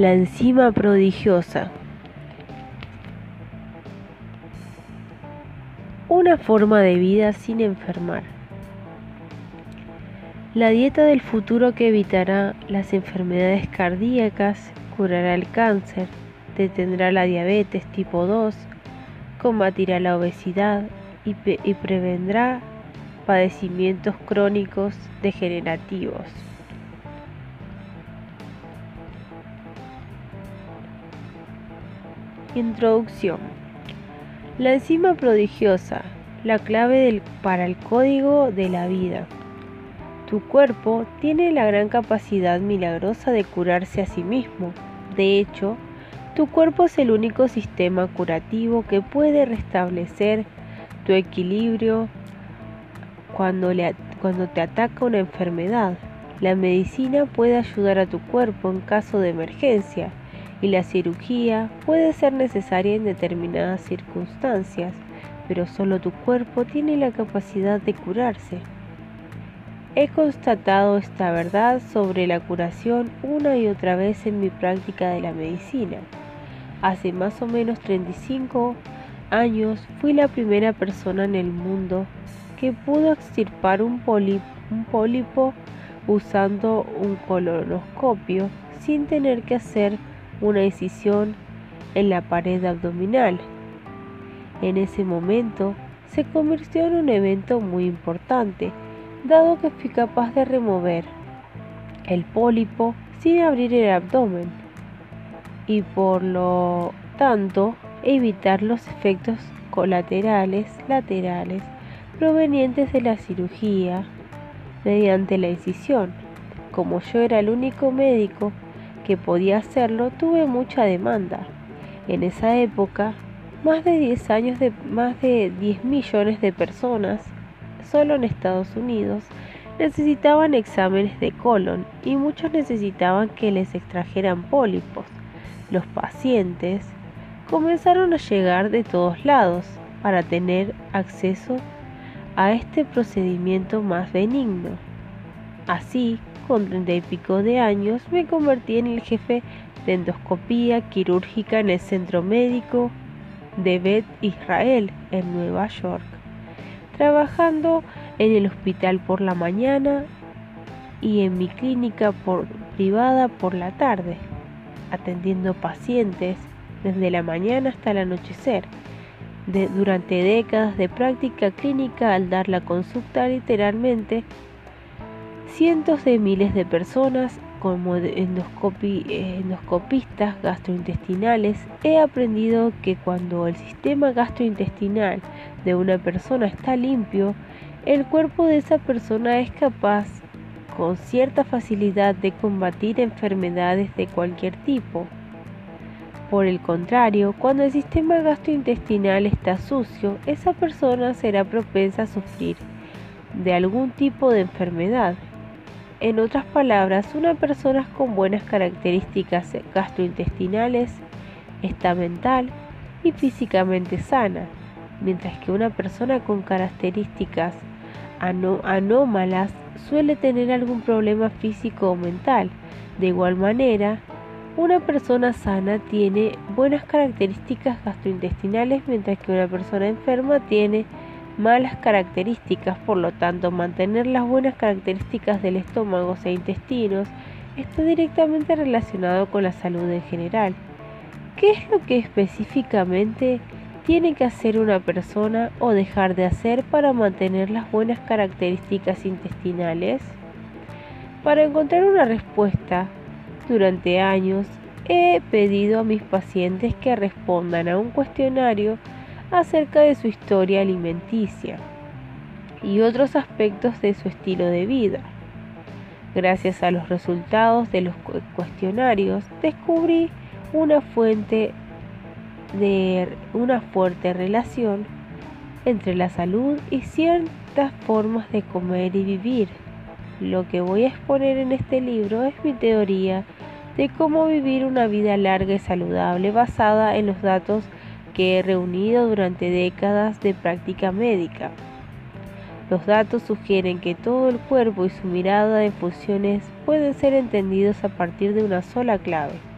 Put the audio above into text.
La enzima prodigiosa. Una forma de vida sin enfermar. La dieta del futuro que evitará las enfermedades cardíacas, curará el cáncer, detendrá la diabetes tipo 2, combatirá la obesidad y, y prevendrá padecimientos crónicos degenerativos. Introducción. La enzima prodigiosa, la clave para el código de la vida. Tu cuerpo tiene la gran capacidad milagrosa de curarse a sí mismo. De hecho, tu cuerpo es el único sistema curativo que puede restablecer tu equilibrio cuando, cuando te ataca una enfermedad. La medicina puede ayudar a tu cuerpo en caso de emergencia y la cirugía puede ser necesaria en determinadas circunstancias, pero solo tu cuerpo tiene la capacidad de curarse. He constatado esta verdad sobre la curación una y otra vez en mi práctica de la medicina. Hace más o menos 35 años fui la primera persona en el mundo que pudo extirpar un, un pólipo usando un colonoscopio sin tener que hacer una incisión en la pared abdominal. En ese momento se convirtió en un evento muy importante, dado que fui capaz de remover el pólipo sin abrir el abdomen y por lo tanto evitar los efectos colaterales laterales provenientes de la cirugía mediante la incisión. Como yo era el único médico que podía hacerlo, tuve mucha demanda. En esa época, más de 10 años de más de 10 millones de personas, solo en Estados Unidos, necesitaban exámenes de colon y muchos necesitaban que les extrajeran pólipos. Los pacientes comenzaron a llegar de todos lados para tener acceso a este procedimiento más benigno. Así con treinta y pico de años, me convertí en el jefe de endoscopía quirúrgica en el Centro Médico de Beth Israel, en Nueva York, trabajando en el hospital por la mañana y en mi clínica privada por la tarde, atendiendo pacientes desde la mañana hasta el anochecer. durante décadas de práctica clínica al dar la consulta literalmente cientos de miles de personas como endoscopistas gastrointestinales, he aprendido que cuando el sistema gastrointestinal de una persona está limpio, el cuerpo de esa persona es capaz con cierta facilidad de combatir enfermedades de cualquier tipo. Por el contrario, cuando el sistema gastrointestinal está sucio, esa persona será propensa a sufrir de algún tipo de enfermedad. En otras palabras, una persona con buenas características gastrointestinales está mental y físicamente sana, mientras que una persona con características anómalas suele tener algún problema físico o mental. De igual manera, una persona sana tiene buenas características gastrointestinales, mientras que una persona enferma tiene malas características, por lo tanto mantener las buenas características del estómago e intestinos está directamente relacionado con la salud en general. ¿Qué es lo que específicamente tiene que hacer una persona o dejar de hacer para mantener las buenas características intestinales? Para encontrar una respuesta, durante años he pedido a mis pacientes que respondan a un cuestionario acerca de su historia alimenticia y otros aspectos de su estilo de vida. Gracias a los resultados de los cuestionarios descubrí una fuente de una fuerte relación entre la salud y ciertas formas de comer y vivir. Lo que voy a exponer en este libro es mi teoría de cómo vivir una vida larga y saludable basada en los datos que reunido durante décadas de práctica médica. Los datos sugieren que todo el cuerpo y su mirada de funciones pueden ser entendidos a partir de una sola clave.